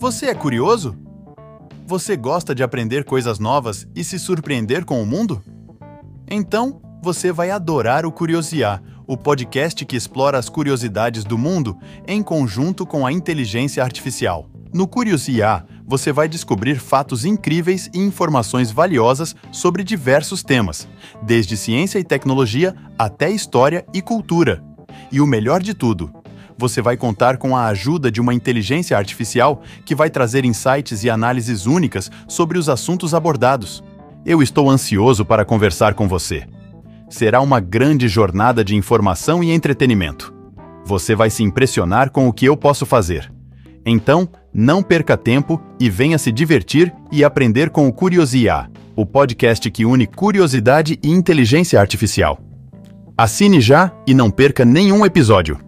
Você é curioso? Você gosta de aprender coisas novas e se surpreender com o mundo? Então, você vai adorar o Curiosiar, o podcast que explora as curiosidades do mundo em conjunto com a inteligência artificial. No Curiosiar, você vai descobrir fatos incríveis e informações valiosas sobre diversos temas, desde ciência e tecnologia até história e cultura. E o melhor de tudo, você vai contar com a ajuda de uma inteligência artificial que vai trazer insights e análises únicas sobre os assuntos abordados. Eu estou ansioso para conversar com você. Será uma grande jornada de informação e entretenimento. Você vai se impressionar com o que eu posso fazer. Então, não perca tempo e venha se divertir e aprender com o Curiosia, o podcast que une curiosidade e inteligência artificial. Assine já e não perca nenhum episódio.